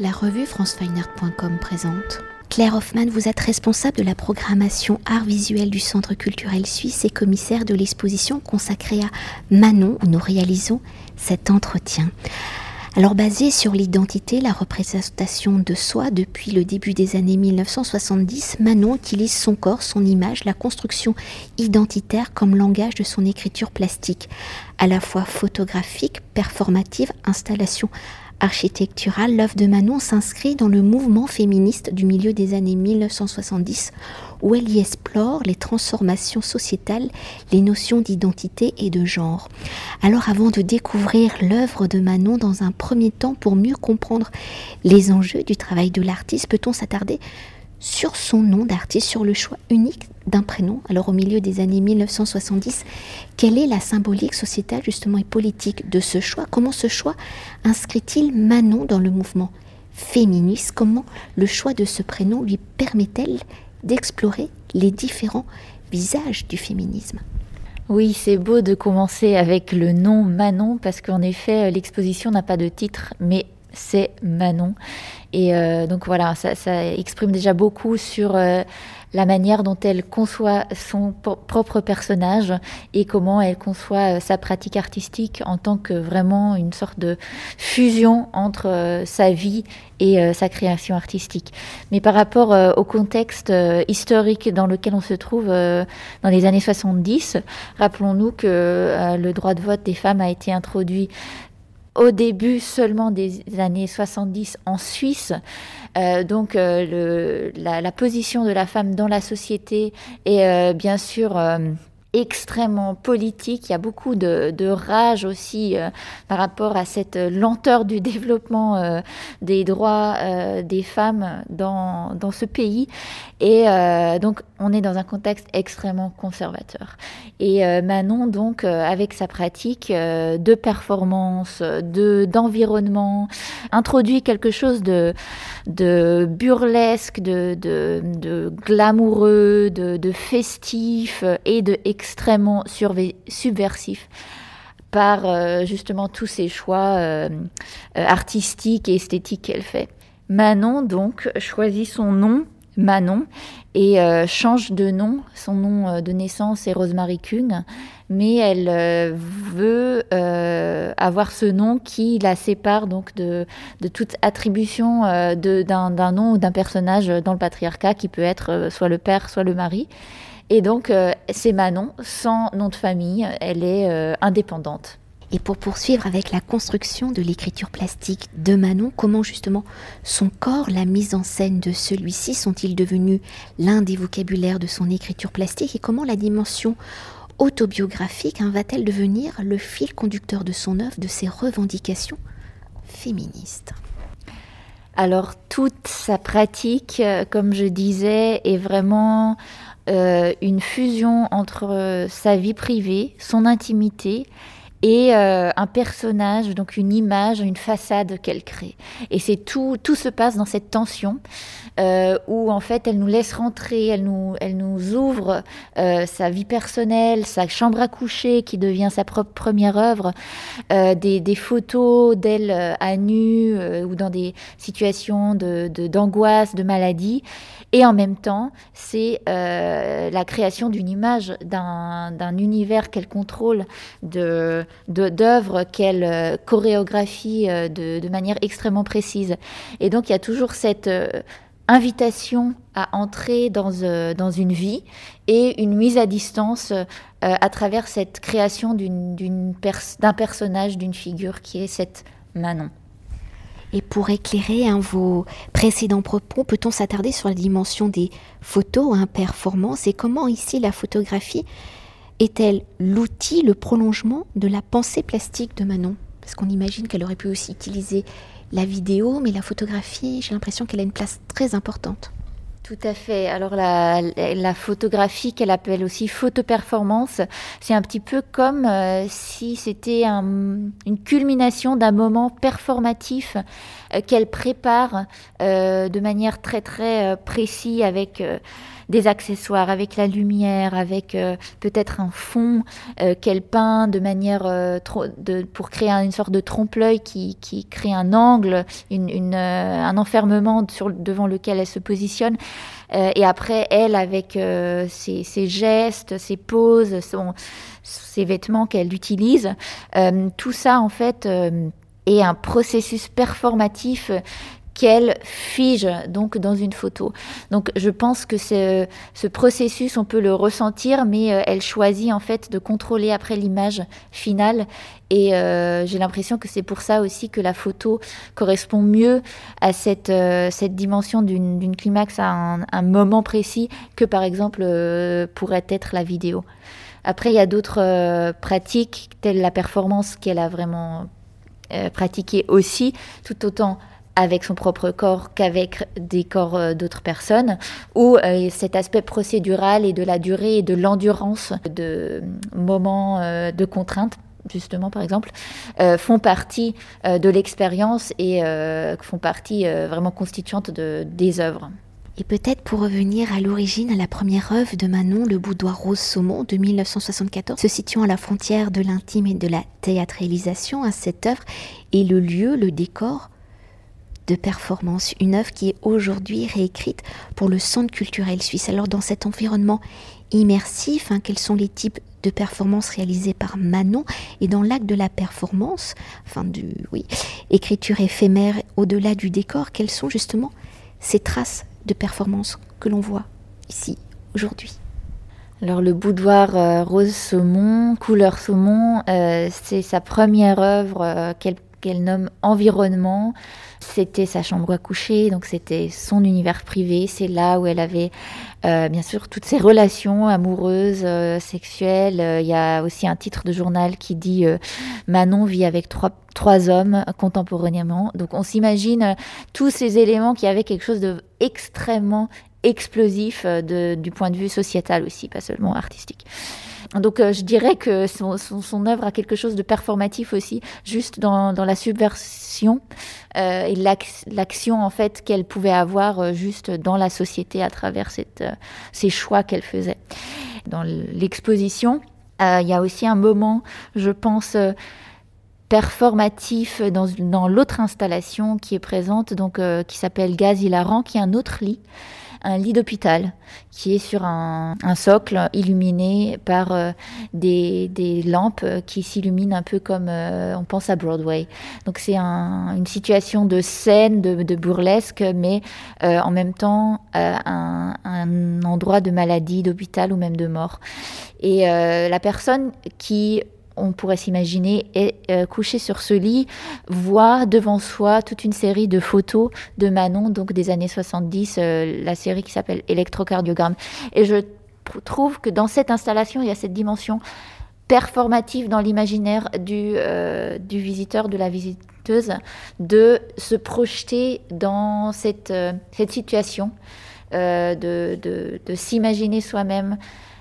La revue francefineart.com présente. Claire Hoffman, vous êtes responsable de la programmation art visuel du Centre culturel suisse et commissaire de l'exposition consacrée à Manon où nous réalisons cet entretien. Alors basé sur l'identité, la représentation de soi depuis le début des années 1970, Manon utilise son corps, son image, la construction identitaire comme langage de son écriture plastique, à la fois photographique, performative, installation architecturale, l'œuvre de Manon s'inscrit dans le mouvement féministe du milieu des années 1970 où elle y explore les transformations sociétales, les notions d'identité et de genre. Alors avant de découvrir l'œuvre de Manon dans un premier temps pour mieux comprendre les enjeux du travail de l'artiste, peut-on s'attarder sur son nom d'artiste, sur le choix unique d'un prénom. Alors au milieu des années 1970, quelle est la symbolique sociétale justement et politique de ce choix? Comment ce choix inscrit-il Manon dans le mouvement féministe? Comment le choix de ce prénom lui permet-elle d'explorer les différents visages du féminisme? Oui, c'est beau de commencer avec le nom Manon parce qu'en effet, l'exposition n'a pas de titre, mais c'est Manon. Et euh, donc voilà, ça, exprime déjà beaucoup sur euh, la manière dont elle conçoit son propre personnage et comment elle conçoit euh, sa pratique artistique en tant que vraiment une sorte de fusion entre sa vie et sa création artistique. Mais par rapport au contexte historique dans lequel on se trouve dans les années 70, rappelons-nous que le droit de vote des femmes a été introduit au début seulement des années 70 en Suisse. Euh, donc euh, la, position de la femme dans la société est euh, bien sûr extrêmement politique. Il y a beaucoup de, rage aussi par rapport à cette lenteur du développement des droits des femmes dans, dans ce pays. Et donc, on est dans un contexte extrêmement conservateur. Et Manon, donc, avec sa pratique de performance, de d'environnement, introduit quelque chose de, de burlesque, de, de, de glamoureux, de, de festif et de extrêmement subversif par euh, justement tous ces choix euh, euh, artistiques et esthétiques qu'elle fait. Manon, donc, choisit son nom, Manon, et change de nom. Son nom de naissance est Rosemary Kuhn, mais elle veut avoir ce nom qui la sépare donc de, de toute attribution d'un nom ou d'un personnage dans le patriarcat qui peut être soit le père, soit le mari. Et donc, euh, c'est Manon, sans nom de famille, elle est euh, indépendante. Et pour poursuivre avec la construction de l'écriture plastique de Manon, comment justement son corps, la mise en scène de celui-ci sont-ils devenus l'un des vocabulaires de son écriture plastique et comment la dimension autobiographique hein, va-t-elle devenir le fil conducteur de son œuvre, de ses revendications féministes? Alors toute sa pratique, euh, comme je disais, est vraiment euh, une fusion entre euh, sa vie privée, son intimité et euh, un personnage, donc une image, une façade qu'elle crée. Et c'est tout, tout se passe dans cette tension euh, où en fait elle nous laisse rentrer, elle nous, elle nous ouvre euh, sa vie personnelle, sa chambre à coucher qui devient sa propre première œuvre, des, des, photos d'elle à nu ou dans des situations de, d'angoisse, de, maladie. Et en même temps, c'est la création d'une image, d'un, d'un univers qu'elle contrôle, de d'œuvres qu'elle euh, chorégraphie euh, de, manière extrêmement précise. Et donc il y a toujours cette euh, invitation à entrer dans, dans une vie et une mise à distance à travers cette création d'un personnage, d'une figure qui est cette Manon. Et pour éclairer hein, vos précédents propos, peut-on s'attarder sur la dimension des photos, hein, performances, et comment ici la photographie est-elle l'outil, le prolongement de la pensée plastique de Manon? Parce qu'on imagine qu'elle aurait pu aussi utiliser la vidéo, mais la photographie, j'ai l'impression qu'elle a une place très importante. Tout à fait. Alors la, photographie qu'elle appelle aussi photo-performance, c'est un petit peu comme euh, si c'était une culmination d'un moment performatif euh, qu'elle prépare euh, de manière très très précise avec des accessoires, avec la lumière, avec peut-être un fond qu'elle peint de manière de, pour créer une sorte de trompe-l'œil qui, crée un angle, un enfermement devant lequel elle se positionne. et après, elle, avec ses, gestes, ses poses, ses vêtements qu'elle utilise, tout ça, en fait, est un processus performatif qu'elle fige donc dans une photo. Donc je pense que ce, ce processus, on peut le ressentir, mais euh, elle choisit en fait de contrôler après l'image finale. Et euh, j'ai l'impression que c'est pour ça aussi que la photo correspond mieux à cette, euh, cette dimension d'une climax à un, moment précis que par exemple pourrait être la vidéo. Après, il y a d'autres pratiques, telles la performance qu'elle a vraiment pratiquée aussi, tout autant avec son propre corps qu'avec des corps euh, d'autres personnes, où euh, cet aspect procédural et de la durée et de l'endurance de moments euh, de contrainte justement par exemple, font partie de l'expérience et font partie vraiment constituante de, des œuvres. Et peut-être pour revenir à l'origine, à la première œuvre de Manon, Le Boudoir Rose Saumon de 1974, se situant à la frontière de l'intime et de la théâtralisation, à cette œuvre et le lieu, le décor de performance, une œuvre qui est aujourd'hui réécrite pour le Centre culturel suisse. Alors dans cet environnement immersif, hein, quels sont les types de performances réalisées par Manon? Et dans l'acte de la performance, enfin du oui, écriture éphémère au-delà du décor, quelles sont justement ces traces de performance que l'on voit ici aujourd'hui? Alors le boudoir euh, rose saumon, couleur saumon, euh, c'est sa première œuvre euh, qu'elle qu'elle nomme environnement. C'était sa chambre à coucher, donc c'était son univers privé. C'est là où elle avait euh, bien sûr toutes ses relations amoureuses, euh, sexuelles. Euh, il y a aussi un titre de journal qui dit Manon vit avec trois, trois hommes contemporainement. Donc on s'imagine tous ces éléments qui avaient quelque chose de extrêmement explosif du point de vue sociétal aussi, pas seulement artistique. Donc euh, je dirais que son, œuvre a quelque chose de performatif aussi, juste dans, la subversion euh, et l'action en fait qu'elle pouvait avoir euh, juste dans la société à travers ces choix qu'elle faisait. Dans l'exposition, il y a aussi un moment, je pense, performatif dans, dans l'autre installation qui est présente, donc qui s'appelle Gaz hilarant, qui est un autre lit un lit d'hôpital qui est sur un, socle illuminé par euh, des, lampes qui s'illuminent un peu comme euh, on pense à Broadway. Donc c'est une situation de scène, de, burlesque, mais euh, en même temps un, un, endroit de maladie, d'hôpital ou même de mort. Et la personne qui on pourrait s'imaginer, est euh, couché sur ce lit, voit devant soi toute une série de photos de Manon, donc des années 70, euh, la série qui s'appelle Électrocardiogramme. Et je trouve que dans cette installation, il y a cette dimension performative dans l'imaginaire du, euh, du visiteur, de la visiteuse, de se projeter dans cette, situation, de s'imaginer soi-même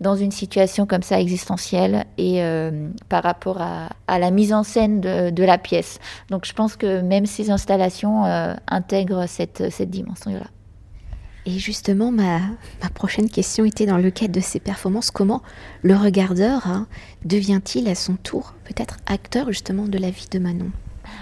dans une situation comme ça existentielle et euh, par rapport à, la mise en scène de, la pièce. Donc je pense que même ces installations euh, intègrent cette, dimension-là. Et justement, ma, ma, prochaine question était dans le cadre de ces performances, comment le regardeur hein, devient-il à son tour peut-être acteur justement de la vie de Manon?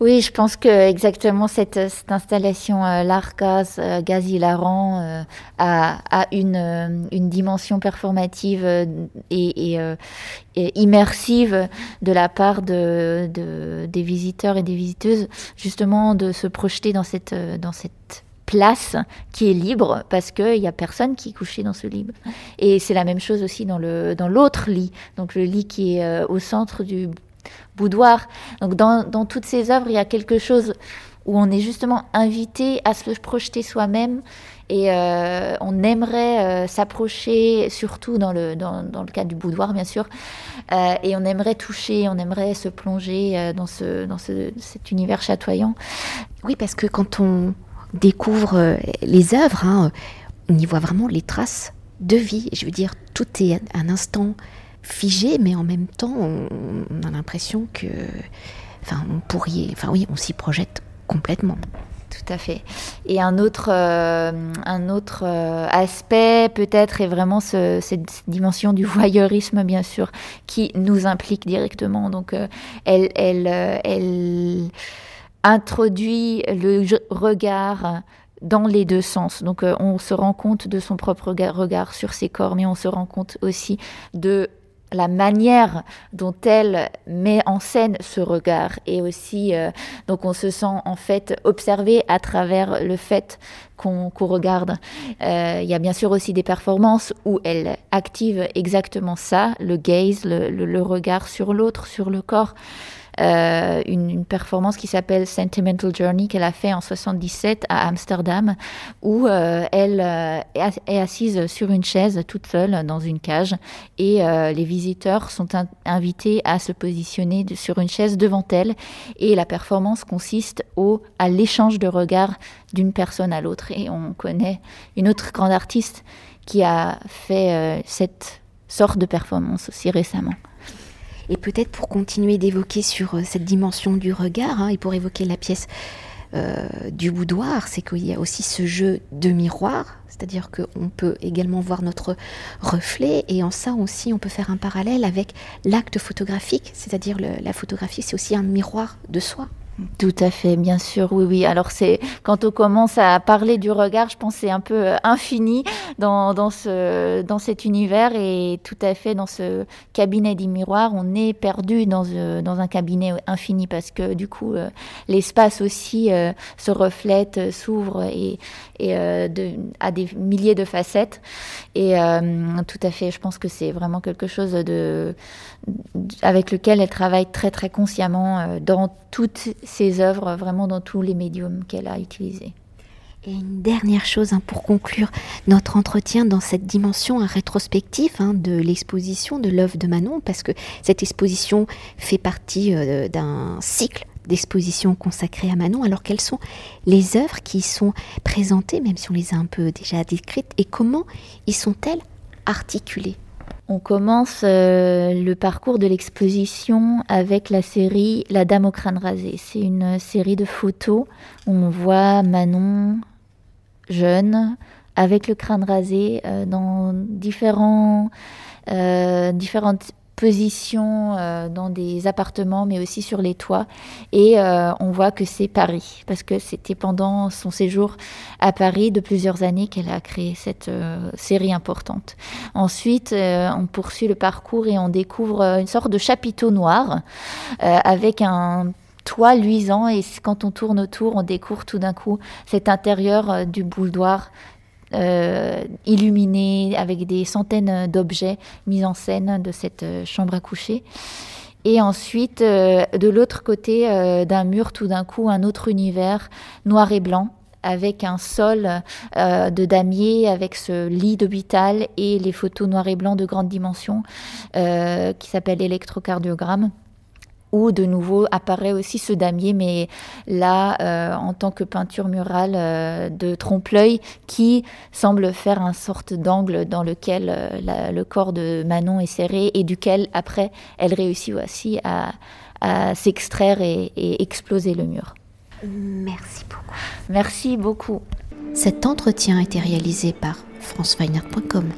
Oui, je pense que exactement cette, installation euh, l'Arcas euh, gaz hilarant euh, a, euh, une, dimension performative et, et, immersive de la part de, de, des visiteurs et des visiteuses, justement de se projeter dans cette, place qui est libre parce qu'il n'y a personne qui est couché dans ce lit. Et c'est la même chose aussi dans l'autre lit, donc le lit qui est au centre du boudoir. Donc dans, toutes ces œuvres, il y a quelque chose où on est justement invité à se projeter soi-même et euh, on aimerait euh, s'approcher, surtout dans le, dans, dans, le cadre du boudoir bien sûr, euh, et on aimerait toucher, on aimerait se plonger dans, ce, dans ce, cet univers chatoyant. Oui, parce que quand on découvre les œuvres, hein, on y voit vraiment les traces de vie. Je veux dire, tout est un instant figé, mais en même temps, on, a l'impression que, enfin, on pourrait, enfin oui, on s'y projette complètement. Tout à fait. Et un autre, un autre aspect peut-être est vraiment cette dimension du voyeurisme, bien sûr, qui nous implique directement. Donc elle, elle, elle introduit le regard dans les deux sens. Donc euh, on se rend compte de son propre regard, sur ses corps, mais on se rend compte aussi de la manière dont elle met en scène ce regard et aussi euh, donc on se sent en fait observé à travers le fait qu'on regarde. Euh, il y a bien sûr aussi des performances où elle active exactement ça, le gaze, le regard sur l'autre, sur le corps. Euh, une, performance qui s'appelle Sentimental Journey qu'elle a fait en 77 à Amsterdam, où euh, elle euh, est assise sur une chaise toute seule dans une cage et les visiteurs sont invités à se positionner sur une chaise devant elle et la performance consiste au, à l'échange de regards d'une personne à l'autre et on connaît une autre grande artiste qui a fait cette sorte de performance aussi récemment. Et peut-être pour continuer d'évoquer sur euh, cette dimension du regard, hein, et pour évoquer la pièce euh, du boudoir, c'est qu'il y a aussi ce jeu de miroir, c'est-à-dire qu'on peut également voir notre reflet, et en ça aussi on peut faire un parallèle avec l'acte photographique, c'est-à-dire la photographie c'est aussi un miroir de soi. Tout à fait, bien sûr, oui, oui. Alors c'est quand on commence à parler du regard, je pense c'est un peu euh, infini dans, dans, ce, dans cet univers et tout à fait dans ce cabinet des miroirs, on est perdu dans, euh, dans un cabinet infini parce que du coup euh, l'espace aussi se reflète, s'ouvre et, et de, a des milliers de facettes. Et tout à fait, je pense que c'est vraiment quelque chose de, avec lequel elle travaille très très consciemment dans toutes ses œuvres, vraiment dans tous les médiums qu'elle a utilisés. Et une dernière chose hein, pour conclure notre entretien dans cette dimension rétrospective hein, de l'exposition de l'œuvre de Manon, parce que cette exposition fait partie euh, d'un cycle d'expositions consacrées à Manon. Alors quelles sont les œuvres qui y sont présentées, même si on les a un peu déjà décrites, et comment y sont-elles articulées? On commence euh, le parcours de l'exposition avec la série La Dame au crâne rasé. C'est une série de photos où on voit Manon jeune avec le crâne rasé euh, dans différents, euh, différentes position euh, dans des appartements, mais aussi sur les toits. Et euh, on voit que c'est Paris, parce que c'était pendant son séjour à Paris de plusieurs années qu'elle a créé cette euh, série importante. Ensuite, on poursuit le parcours et on découvre une sorte de chapiteau noir avec un toit luisant et quand on tourne autour, on découvre tout d'un coup cet intérieur du boudoir euh, illuminé avec des centaines d'objets mis en scène de cette euh, chambre à coucher. Et ensuite, euh, de l'autre côté d'un mur, tout d'un coup, un autre univers noir et blanc avec un sol de damier, avec ce lit d'hôpital et les photos noir et blanc de grande dimension qui s'appelle électrocardiogramme où de nouveau apparaît aussi ce damier, mais là euh, en tant que peinture murale euh, de trompe-l'œil qui semble faire un sorte d'angle dans lequel euh, le corps de Manon est serré et duquel après elle réussit aussi à, s'extraire et, et exploser le mur. Merci beaucoup. Merci beaucoup. Cet entretien a été réalisé par franceweiner.com.